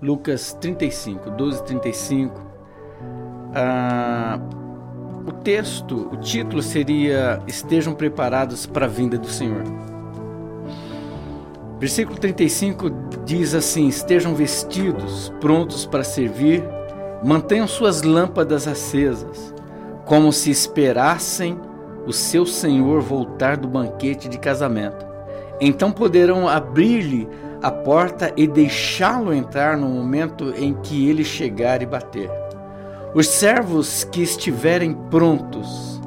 Lucas 35, 12 35. Ah, o texto, o título seria Estejam preparados para a vinda do Senhor. Versículo 35 diz assim: Estejam vestidos, prontos para servir, mantenham suas lâmpadas acesas, como se esperassem o seu senhor voltar do banquete de casamento. Então poderão abrir-lhe a porta e deixá-lo entrar no momento em que ele chegar e bater. Os servos que estiverem prontos,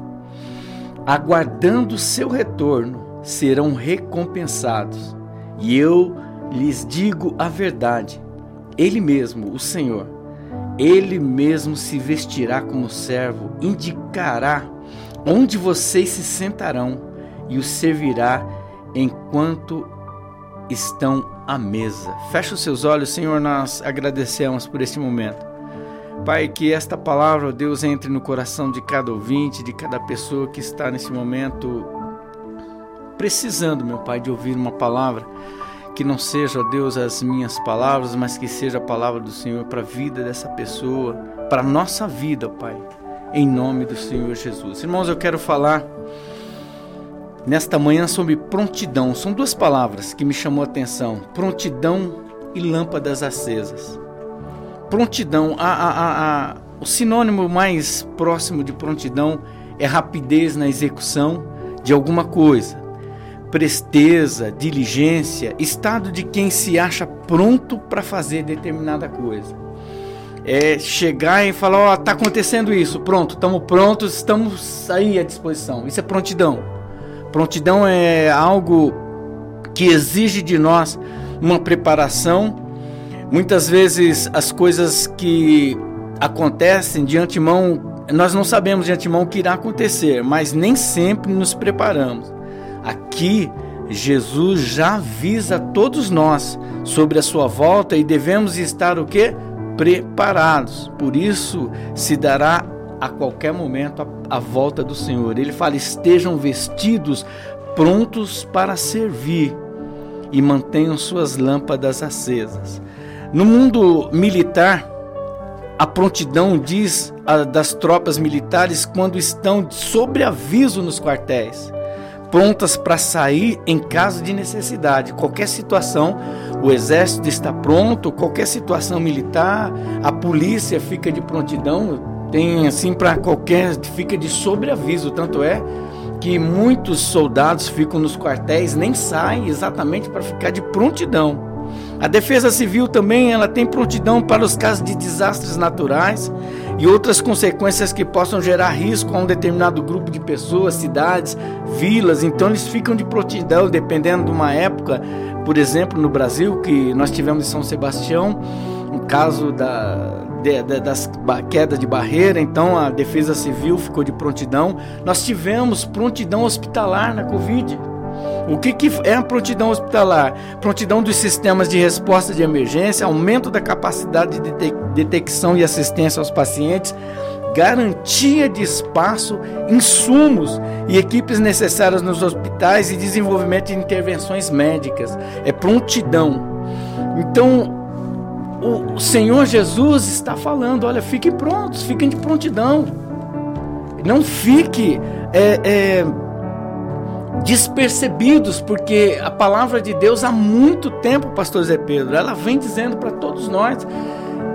aguardando seu retorno, serão recompensados. E eu lhes digo a verdade: Ele mesmo, o Senhor, Ele mesmo se vestirá como servo, indicará onde vocês se sentarão e os servirá enquanto estão à mesa. Feche os seus olhos, Senhor, nós agradecemos por este momento. Pai, que esta palavra, Deus, entre no coração de cada ouvinte, de cada pessoa que está nesse momento precisando, meu Pai, de ouvir uma palavra que não seja, Deus, as minhas palavras, mas que seja a palavra do Senhor para a vida dessa pessoa, para a nossa vida, Pai, em nome do Senhor Jesus. Irmãos, eu quero falar nesta manhã sobre prontidão. São duas palavras que me chamou a atenção: prontidão e lâmpadas acesas. Prontidão, a, a, a, o sinônimo mais próximo de prontidão é rapidez na execução de alguma coisa, presteza, diligência, estado de quem se acha pronto para fazer determinada coisa. É chegar e falar: Ó, oh, está acontecendo isso, pronto, estamos prontos, estamos aí à disposição. Isso é prontidão. Prontidão é algo que exige de nós uma preparação. Muitas vezes as coisas que acontecem de antemão, nós não sabemos de antemão o que irá acontecer, mas nem sempre nos preparamos. Aqui, Jesus já avisa todos nós sobre a sua volta e devemos estar o que? Preparados. Por isso se dará a qualquer momento a, a volta do Senhor. Ele fala: estejam vestidos, prontos para servir e mantenham suas lâmpadas acesas. No mundo militar, a prontidão diz a, das tropas militares quando estão sob aviso nos quartéis, prontas para sair em caso de necessidade. Qualquer situação, o exército está pronto, qualquer situação militar, a polícia fica de prontidão tem assim para qualquer fica de sobreaviso, tanto é que muitos soldados ficam nos quartéis, nem saem exatamente para ficar de prontidão. A Defesa Civil também ela tem prontidão para os casos de desastres naturais e outras consequências que possam gerar risco a um determinado grupo de pessoas, cidades, vilas. Então eles ficam de prontidão dependendo de uma época, por exemplo, no Brasil que nós tivemos em São Sebastião, um caso da de, de, das quedas de barreira, então a Defesa Civil ficou de prontidão. Nós tivemos prontidão hospitalar na Covid. O que, que é a prontidão hospitalar? Prontidão dos sistemas de resposta de emergência, aumento da capacidade de detecção e assistência aos pacientes, garantia de espaço, insumos e equipes necessárias nos hospitais e desenvolvimento de intervenções médicas. É prontidão. Então, o Senhor Jesus está falando: olha, fiquem prontos, fiquem de prontidão. Não fique é, é, despercebidos, porque a palavra de Deus há muito tempo, Pastor Zé Pedro, ela vem dizendo para todos nós.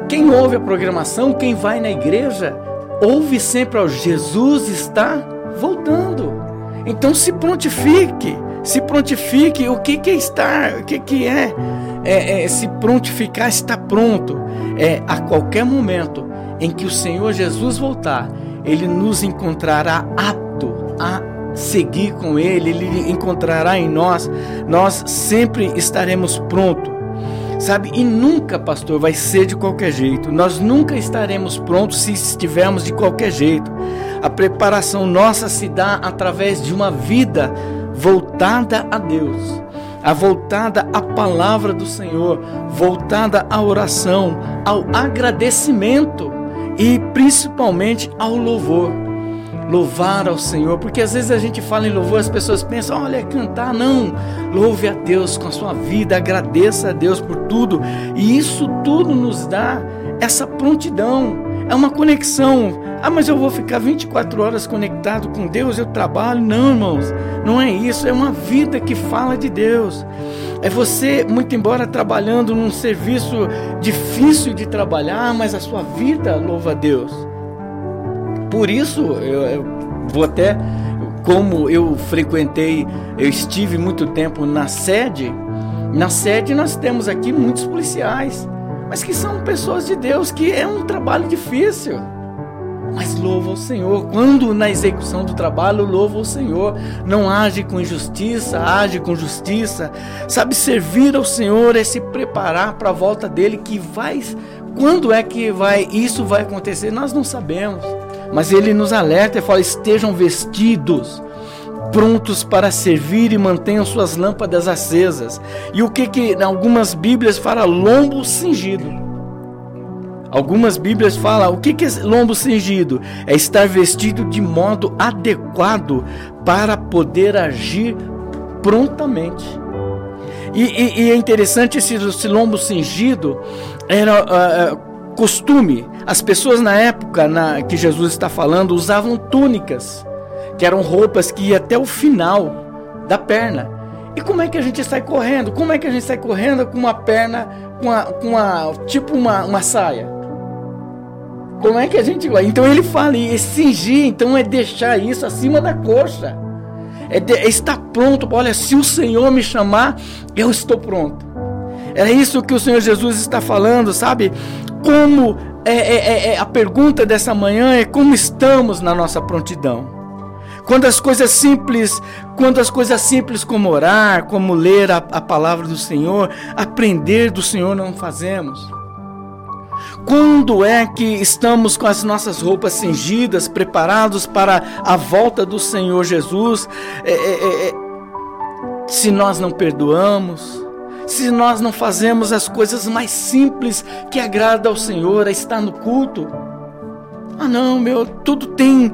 Quem ouve a programação, quem vai na igreja, ouve sempre: ó, Jesus está voltando. Então se prontifique, se prontifique. O que, que é estar? O que, que é? É, é se prontificar, está pronto. É a qualquer momento em que o Senhor Jesus voltar, Ele nos encontrará apto a seguir com Ele, Ele encontrará em nós, nós sempre estaremos prontos. Sabe? E nunca, pastor, vai ser de qualquer jeito. Nós nunca estaremos prontos se estivermos de qualquer jeito. A preparação nossa se dá através de uma vida voltada a Deus a voltada à palavra do Senhor, voltada à oração, ao agradecimento e principalmente ao louvor. louvar ao Senhor, porque às vezes a gente fala em louvor, as pessoas pensam, olha, é cantar, não, louve a Deus com a sua vida, agradeça a Deus por tudo, e isso tudo nos dá essa prontidão, é uma conexão. Ah, mas eu vou ficar 24 horas conectado com Deus, eu trabalho. Não, irmãos, não é isso, é uma vida que fala de Deus. É você, muito embora trabalhando num serviço difícil de trabalhar, mas a sua vida louva a Deus. Por isso, eu, eu vou até, como eu frequentei, eu estive muito tempo na sede. Na sede nós temos aqui muitos policiais, mas que são pessoas de Deus, que é um trabalho difícil. Mas louva o Senhor. Quando na execução do trabalho, louva o Senhor. Não age com injustiça, age com justiça. Sabe, servir ao Senhor é se preparar para a volta dele, que vai. Quando é que vai isso vai acontecer? Nós não sabemos. Mas ele nos alerta e fala: estejam vestidos, prontos para servir e mantenham suas lâmpadas acesas. E o que que em algumas Bíblias fala lombo cingido? Algumas Bíblias falam o que, que é lombo cingido? É estar vestido de modo adequado para poder agir prontamente. E, e, e é interessante esse, esse lombo cingido era uh, costume. As pessoas na época na, que Jesus está falando usavam túnicas, que eram roupas que iam até o final da perna. E como é que a gente sai correndo? Como é que a gente sai correndo com uma perna, com uma, com tipo uma, uma saia? Como é que a gente vai? Então ele fala, e cingir, então é deixar isso acima da coxa. É, de, é estar pronto. Olha, se o Senhor me chamar, eu estou pronto. É isso que o Senhor Jesus está falando, sabe? como é, é, é, é, a pergunta dessa manhã é como estamos na nossa prontidão. Quando as coisas simples, quando as coisas simples como orar, como ler a, a palavra do Senhor, aprender do Senhor não fazemos. Quando é que estamos com as nossas roupas cingidas, preparados para a volta do Senhor Jesus? É, é, é, se nós não perdoamos, se nós não fazemos as coisas mais simples que agrada ao Senhor, a estar no culto. Ah, não, meu, tudo tem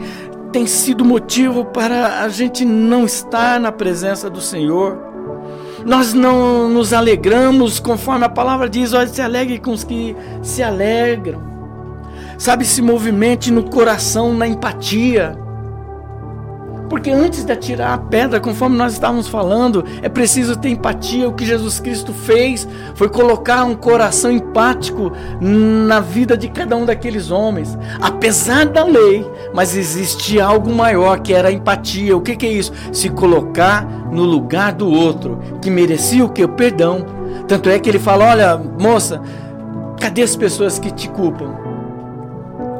tem sido motivo para a gente não estar na presença do Senhor. Nós não nos alegramos conforme a palavra diz, olha, se alegre com os que se alegram. Sabe, se movimente no coração, na empatia. Porque antes de atirar a pedra, conforme nós estávamos falando, é preciso ter empatia. O que Jesus Cristo fez foi colocar um coração empático na vida de cada um daqueles homens. Apesar da lei, mas existia algo maior que era a empatia. O que, que é isso? Se colocar no lugar do outro, que merecia o que? O perdão. Tanto é que ele fala: olha, moça, cadê as pessoas que te culpam?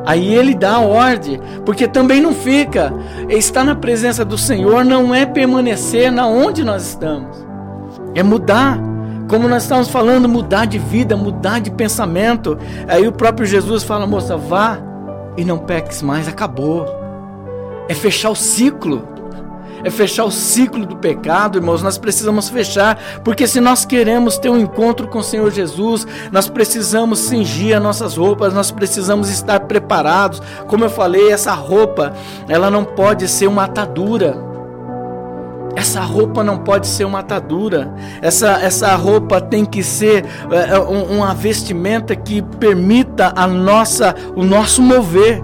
Aí ele dá a ordem, porque também não fica. Estar na presença do Senhor não é permanecer na onde nós estamos, é mudar. Como nós estamos falando, mudar de vida, mudar de pensamento. Aí o próprio Jesus fala: moça, vá e não peques mais, acabou. É fechar o ciclo é fechar o ciclo do pecado, irmãos. Nós precisamos fechar, porque se nós queremos ter um encontro com o Senhor Jesus, nós precisamos cingir as nossas roupas, nós precisamos estar preparados. Como eu falei, essa roupa, ela não pode ser uma atadura. Essa roupa não pode ser uma atadura. Essa, essa roupa tem que ser é, uma vestimenta que permita a nossa, o nosso mover.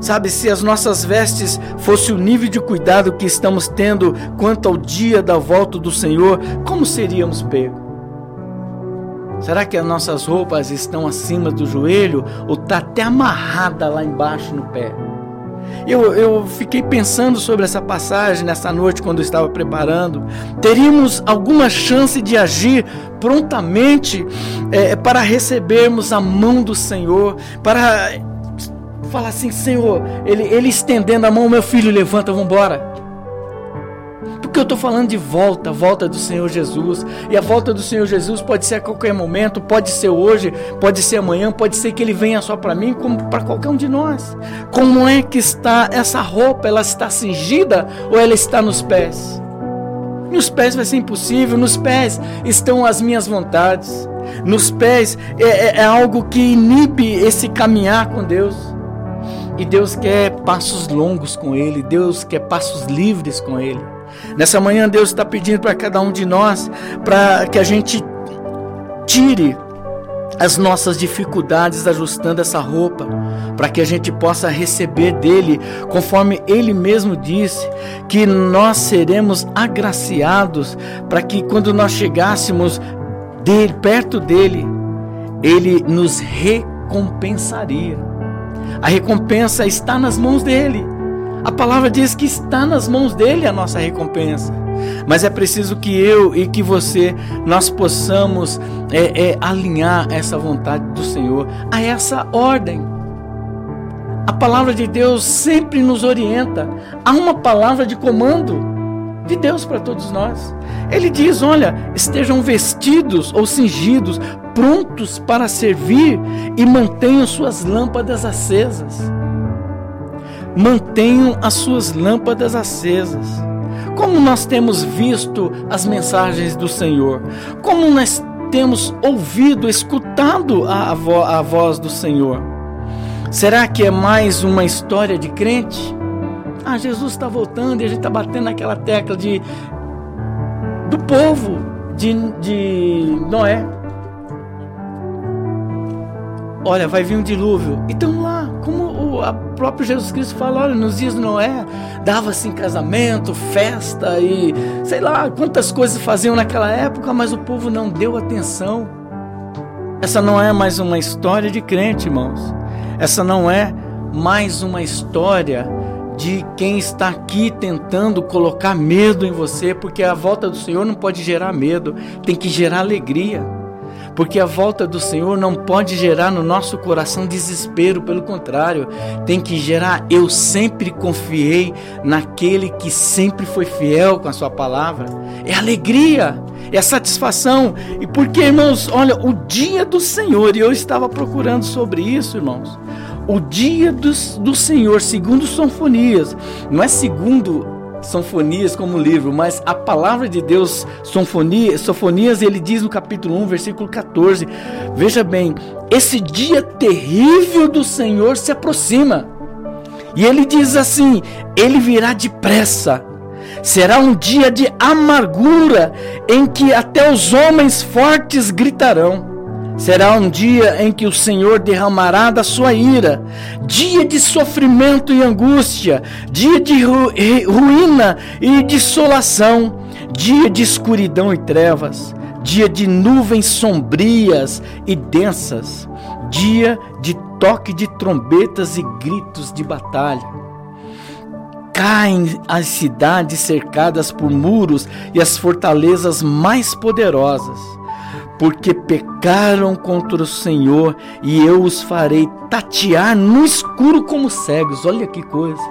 Sabe, se as nossas vestes fosse o nível de cuidado que estamos tendo quanto ao dia da volta do Senhor, como seríamos pegos? Será que as nossas roupas estão acima do joelho ou está até amarrada lá embaixo no pé? Eu, eu fiquei pensando sobre essa passagem nessa noite quando eu estava preparando. Teríamos alguma chance de agir prontamente é, para recebermos a mão do Senhor, para Fala assim, Senhor, ele, ele estendendo a mão, meu filho, levanta, vamos embora. Porque eu estou falando de volta, volta do Senhor Jesus. E a volta do Senhor Jesus pode ser a qualquer momento, pode ser hoje, pode ser amanhã, pode ser que ele venha só para mim, como para qualquer um de nós. Como é que está essa roupa? Ela está cingida ou ela está nos pés? Nos pés vai ser impossível, nos pés estão as minhas vontades. Nos pés é, é, é algo que inibe esse caminhar com Deus. E Deus quer passos longos com Ele, Deus quer passos livres com Ele. Nessa manhã, Deus está pedindo para cada um de nós para que a gente tire as nossas dificuldades ajustando essa roupa, para que a gente possa receber dele, conforme ele mesmo disse, que nós seremos agraciados, para que quando nós chegássemos dele, perto dele, ele nos recompensaria. A recompensa está nas mãos dele. A palavra diz que está nas mãos dele a nossa recompensa. Mas é preciso que eu e que você nós possamos é, é, alinhar essa vontade do Senhor a essa ordem. A palavra de Deus sempre nos orienta. Há uma palavra de comando de Deus para todos nós. Ele diz: olha, estejam vestidos ou cingidos, prontos para servir e mantenham suas lâmpadas acesas. Mantenham as suas lâmpadas acesas. Como nós temos visto as mensagens do Senhor? Como nós temos ouvido, escutado a, vo a voz do Senhor? Será que é mais uma história de crente? Ah, Jesus está voltando e a gente está batendo naquela tecla de do povo de, de Noé. Olha, vai vir um dilúvio. Então lá, como o próprio Jesus Cristo fala, olha, nos dias de Noé, dava-se em casamento, festa e sei lá quantas coisas faziam naquela época, mas o povo não deu atenção. Essa não é mais uma história de crente, irmãos. Essa não é mais uma história de quem está aqui tentando colocar medo em você, porque a volta do Senhor não pode gerar medo, tem que gerar alegria porque a volta do Senhor não pode gerar no nosso coração desespero, pelo contrário, tem que gerar eu sempre confiei naquele que sempre foi fiel com a sua palavra. É alegria, é satisfação. E porque, irmãos, olha, o dia do Senhor, e eu estava procurando sobre isso, irmãos. O dia do, do Senhor, segundo Sonfonias, não é segundo Sonfonias como livro, mas a palavra de Deus, Sonfonia, Sonfonias, ele diz no capítulo 1, versículo 14: Veja bem, esse dia terrível do Senhor se aproxima. E ele diz assim: Ele virá depressa. Será um dia de amargura em que até os homens fortes gritarão. Será um dia em que o Senhor derramará da sua ira, dia de sofrimento e angústia, dia de ru ruína e dissolação, dia de escuridão e trevas, dia de nuvens sombrias e densas, dia de toque de trombetas e gritos de batalha. Caem as cidades cercadas por muros e as fortalezas mais poderosas porque pecaram contra o Senhor e eu os farei tatear no escuro como cegos. Olha que coisa.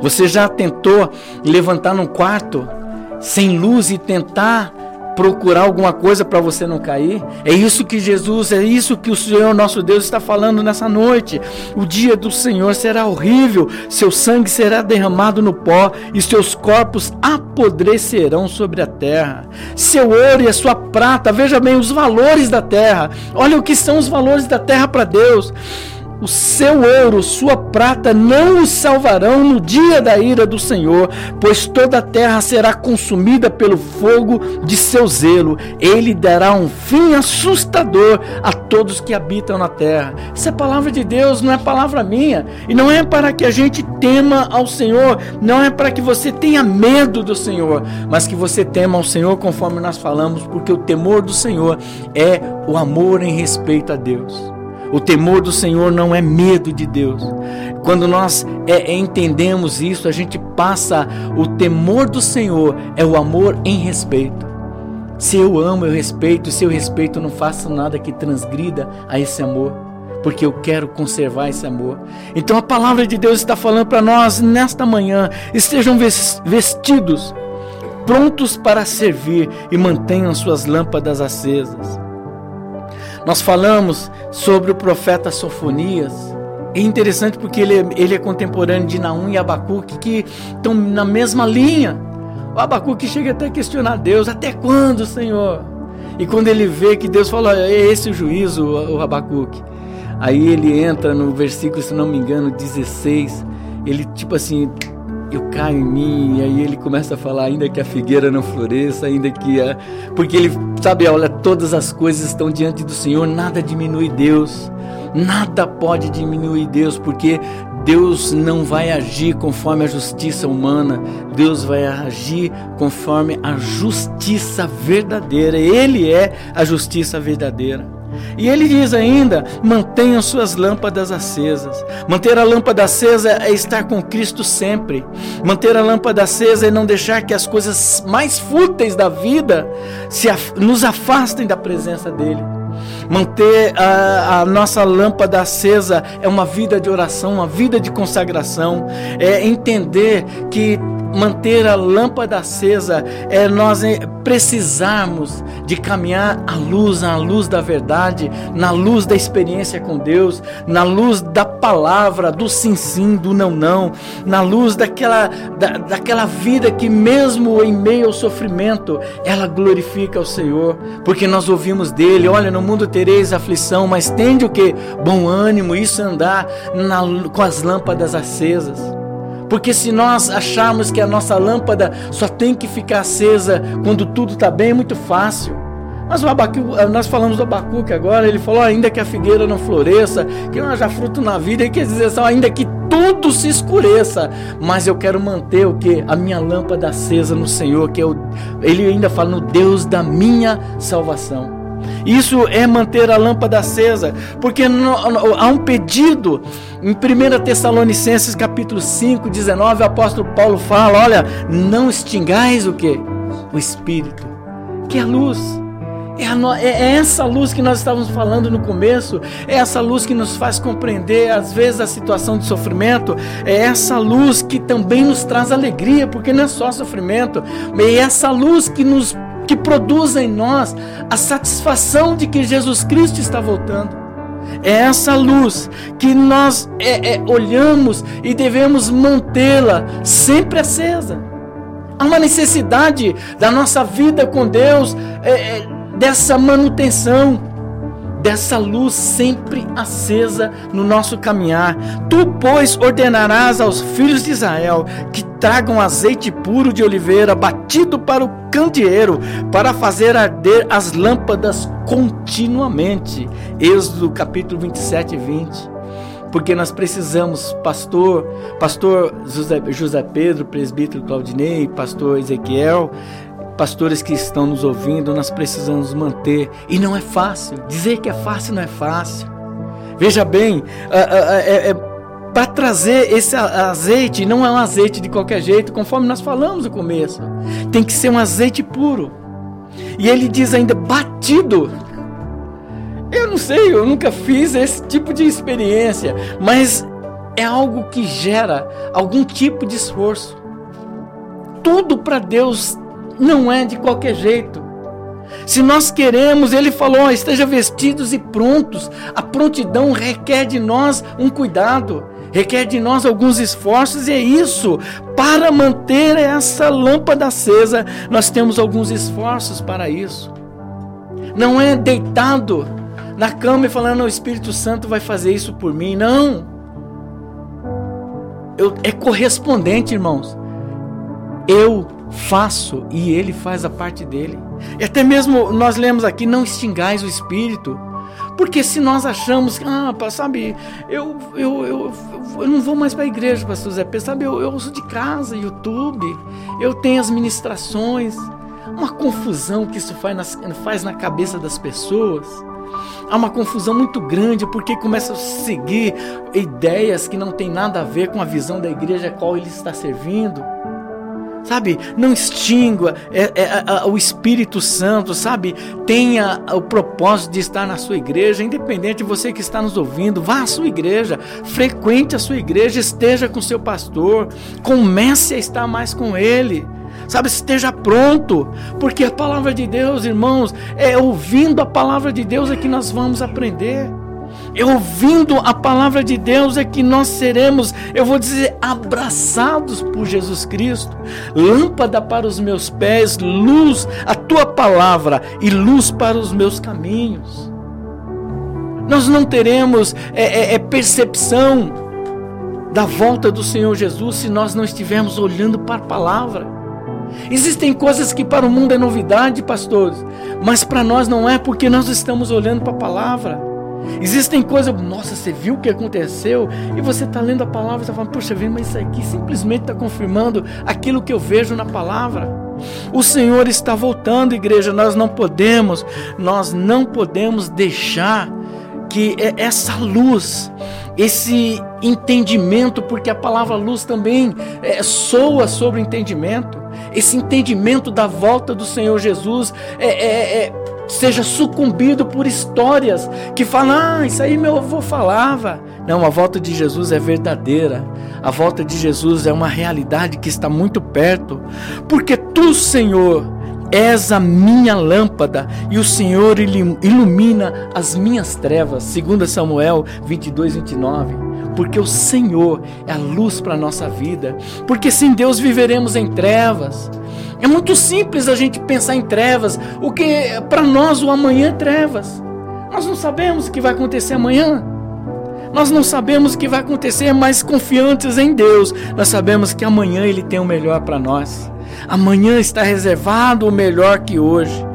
Você já tentou levantar num quarto sem luz e tentar procurar alguma coisa para você não cair. É isso que Jesus, é isso que o Senhor nosso Deus está falando nessa noite. O dia do Senhor será horrível, seu sangue será derramado no pó e seus corpos apodrecerão sobre a terra. Seu ouro e a sua prata, veja bem os valores da terra. Olha o que são os valores da terra para Deus o seu ouro, sua prata não os salvarão no dia da ira do Senhor, pois toda a terra será consumida pelo fogo de seu zelo. Ele dará um fim assustador a todos que habitam na terra. Isso é palavra de Deus, não é palavra minha. E não é para que a gente tema ao Senhor, não é para que você tenha medo do Senhor, mas que você tema ao Senhor conforme nós falamos, porque o temor do Senhor é o amor em respeito a Deus. O temor do Senhor não é medo de Deus. Quando nós é, entendemos isso, a gente passa. O temor do Senhor é o amor em respeito. Se eu amo, eu respeito. Se eu respeito, eu não faço nada que transgrida a esse amor. Porque eu quero conservar esse amor. Então a palavra de Deus está falando para nós nesta manhã: estejam vestidos, prontos para servir e mantenham suas lâmpadas acesas. Nós falamos sobre o profeta Sofonias. É interessante porque ele, é, ele é contemporâneo de Naum e Abacuque, que estão na mesma linha. O Abacuque chega até a questionar Deus: até quando, Senhor? E quando ele vê que Deus fala, é esse o juízo, o Abacuque. Aí ele entra no versículo, se não me engano, 16. Ele, tipo assim, eu caio em mim, e aí ele começa a falar, ainda que a figueira não floresça, ainda que a. Porque ele, sabe, olha, todas as coisas estão diante do Senhor, nada diminui Deus. Nada pode diminuir Deus, porque Deus não vai agir conforme a justiça humana, Deus vai agir conforme a justiça verdadeira. Ele é a justiça verdadeira. E ele diz ainda: mantenham suas lâmpadas acesas. Manter a lâmpada acesa é estar com Cristo sempre. Manter a lâmpada acesa é não deixar que as coisas mais fúteis da vida se, nos afastem da presença dele. Manter a, a, nossa lâmpada acesa é uma vida de oração, uma vida de consagração. É entender que manter a lâmpada acesa é nós precisarmos de caminhar à luz, à luz da verdade, na luz da experiência com Deus, na luz da palavra, do sim sim, do não não, na luz daquela, da, daquela vida que mesmo em meio ao sofrimento, ela glorifica o Senhor, porque nós ouvimos dele, olha, no mundo tereis aflição, mas tende o que? Bom ânimo, isso é andar na, com as lâmpadas acesas. Porque se nós acharmos que a nossa lâmpada só tem que ficar acesa quando tudo está bem, é muito fácil. Mas o Abacu, nós falamos do Abacuque agora, ele falou, ainda que a figueira não floresça, que não haja fruto na vida, e quer dizer só, ainda que tudo se escureça, mas eu quero manter o que? A minha lâmpada acesa no Senhor, que é ele ainda fala no Deus da minha salvação. Isso é manter a lâmpada acesa, porque há um pedido em 1 Tessalonicenses capítulo 5, 19, o apóstolo Paulo fala: olha, não extingais o que? O Espírito, que é a luz. É, é, é essa luz que nós estávamos falando no começo, é essa luz que nos faz compreender, às vezes, a situação de sofrimento, é essa luz que também nos traz alegria, porque não é só sofrimento, é essa luz que nos que produz em nós a satisfação de que Jesus Cristo está voltando. É essa luz que nós é, é, olhamos e devemos mantê-la sempre acesa. Há uma necessidade da nossa vida com Deus, é, é dessa manutenção dessa luz sempre acesa no nosso caminhar. Tu, pois, ordenarás aos filhos de Israel que tragam azeite puro de oliveira batido para o candeeiro, para fazer arder as lâmpadas continuamente. Êxodo capítulo 27 e 20 porque nós precisamos, pastor, pastor José, José Pedro, presbítero Claudinei, pastor Ezequiel, pastores que estão nos ouvindo, nós precisamos manter. E não é fácil. Dizer que é fácil não é fácil. Veja bem, é, é, para trazer esse azeite, não é um azeite de qualquer jeito, conforme nós falamos no começo. Tem que ser um azeite puro. E ele diz ainda batido. Eu não sei, eu nunca fiz esse tipo de experiência, mas é algo que gera algum tipo de esforço. Tudo para Deus não é de qualquer jeito. Se nós queremos, ele falou, esteja vestidos e prontos. A prontidão requer de nós um cuidado, requer de nós alguns esforços, e é isso. Para manter essa lâmpada acesa, nós temos alguns esforços para isso. Não é deitado na cama e falando, o Espírito Santo vai fazer isso por mim. Não. Eu, é correspondente, irmãos. Eu faço e ele faz a parte dele. E até mesmo nós lemos aqui: não extingais o espírito. Porque se nós achamos, ah, sabe, eu, eu, eu, eu não vou mais para a igreja, pastor Zé, sabe, eu, eu uso de casa, YouTube, eu tenho as ministrações, uma confusão que isso faz, nas, faz na cabeça das pessoas. Há uma confusão muito grande porque começa a seguir ideias que não tem nada a ver com a visão da igreja a qual ele está servindo sabe? Não extingua é, é, é, o Espírito Santo, sabe? Tenha o propósito de estar na sua igreja, independente de você que está nos ouvindo, vá à sua igreja, frequente a sua igreja, esteja com seu pastor, comece a estar mais com ele. Sabe, esteja pronto, porque a palavra de Deus, irmãos, é ouvindo a palavra de Deus é que nós vamos aprender. É ouvindo a palavra de Deus é que nós seremos, eu vou dizer, abraçados por Jesus Cristo. Lâmpada para os meus pés, luz, a tua palavra e luz para os meus caminhos. Nós não teremos é, é, é percepção da volta do Senhor Jesus se nós não estivermos olhando para a palavra. Existem coisas que para o mundo é novidade, pastores, mas para nós não é porque nós estamos olhando para a palavra. Existem coisas, nossa, você viu o que aconteceu? E você está lendo a palavra e está falando, poxa vida, mas isso aqui simplesmente está confirmando aquilo que eu vejo na palavra. O Senhor está voltando, igreja, nós não podemos, nós não podemos deixar que essa luz, esse entendimento, porque a palavra luz também é, soa sobre o entendimento, esse entendimento da volta do Senhor Jesus é, é, é seja sucumbido por histórias que falam, ah, isso aí meu avô falava. Não, a volta de Jesus é verdadeira. A volta de Jesus é uma realidade que está muito perto. Porque tu, Senhor, és a minha lâmpada e o Senhor ilumina as minhas trevas. 2 Samuel 22, 29 porque o Senhor é a luz para a nossa vida, porque sem Deus viveremos em trevas. É muito simples a gente pensar em trevas, o que para nós o amanhã é trevas. Nós não sabemos o que vai acontecer amanhã. Nós não sabemos o que vai acontecer, mas confiantes em Deus, nós sabemos que amanhã Ele tem o melhor para nós. Amanhã está reservado o melhor que hoje.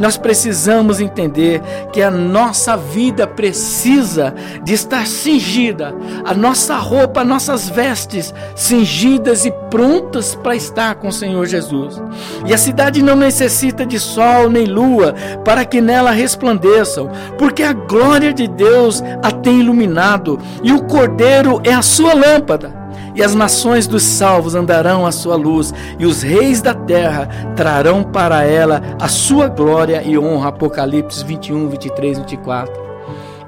Nós precisamos entender que a nossa vida precisa de estar cingida, a nossa roupa, nossas vestes cingidas e prontas para estar com o Senhor Jesus. E a cidade não necessita de sol nem lua para que nela resplandeçam, porque a glória de Deus a tem iluminado e o Cordeiro é a sua lâmpada e as nações dos salvos andarão à sua luz, e os reis da terra trarão para ela a sua glória e honra. Apocalipse 21, 23, 24.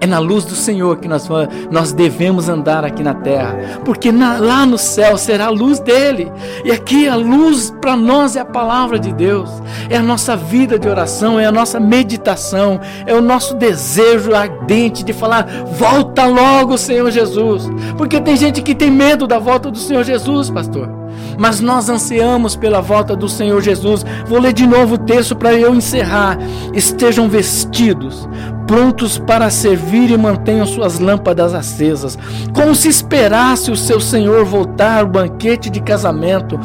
É na luz do Senhor que nós, nós devemos andar aqui na terra, porque na, lá no céu será a luz dele. E aqui a luz para nós é a palavra de Deus, é a nossa vida de oração, é a nossa meditação, é o nosso desejo ardente de falar: volta logo, Senhor Jesus. Porque tem gente que tem medo da volta do Senhor Jesus, pastor mas nós ansiamos pela volta do Senhor Jesus. Vou ler de novo o texto para eu encerrar. Estejam vestidos, prontos para servir e mantenham suas lâmpadas acesas, como se esperasse o seu Senhor voltar ao banquete de casamento.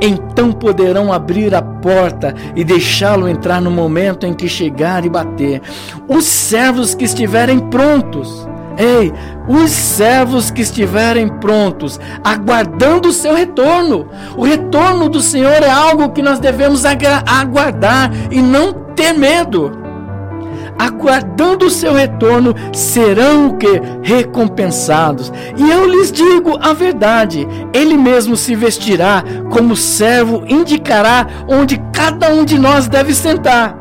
Então poderão abrir a porta e deixá-lo entrar no momento em que chegar e bater. Os servos que estiverem prontos Ei, os servos que estiverem prontos, aguardando o seu retorno. O retorno do Senhor é algo que nós devemos aguardar e não ter medo. Aguardando o seu retorno, serão o que? Recompensados. E eu lhes digo a verdade: Ele mesmo se vestirá como servo, indicará onde cada um de nós deve sentar,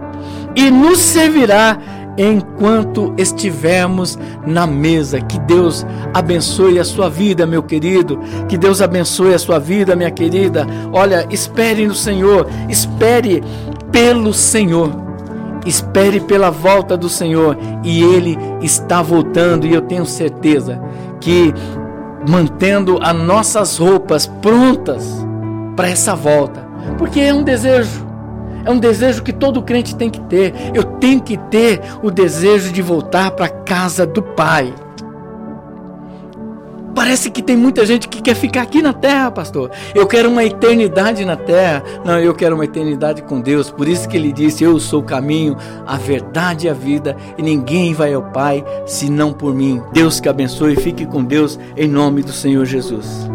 e nos servirá enquanto estivermos na mesa. Que Deus abençoe a sua vida, meu querido. Que Deus abençoe a sua vida, minha querida. Olha, espere no Senhor, espere pelo Senhor. Espere pela volta do Senhor e Ele está voltando, e eu tenho certeza que mantendo as nossas roupas prontas para essa volta, porque é um desejo é um desejo que todo crente tem que ter. Eu tenho que ter o desejo de voltar para a casa do Pai. Parece que tem muita gente que quer ficar aqui na terra, pastor. Eu quero uma eternidade na terra. Não, eu quero uma eternidade com Deus. Por isso que ele disse: Eu sou o caminho, a verdade e a vida, e ninguém vai ao Pai senão por mim. Deus que abençoe. Fique com Deus em nome do Senhor Jesus.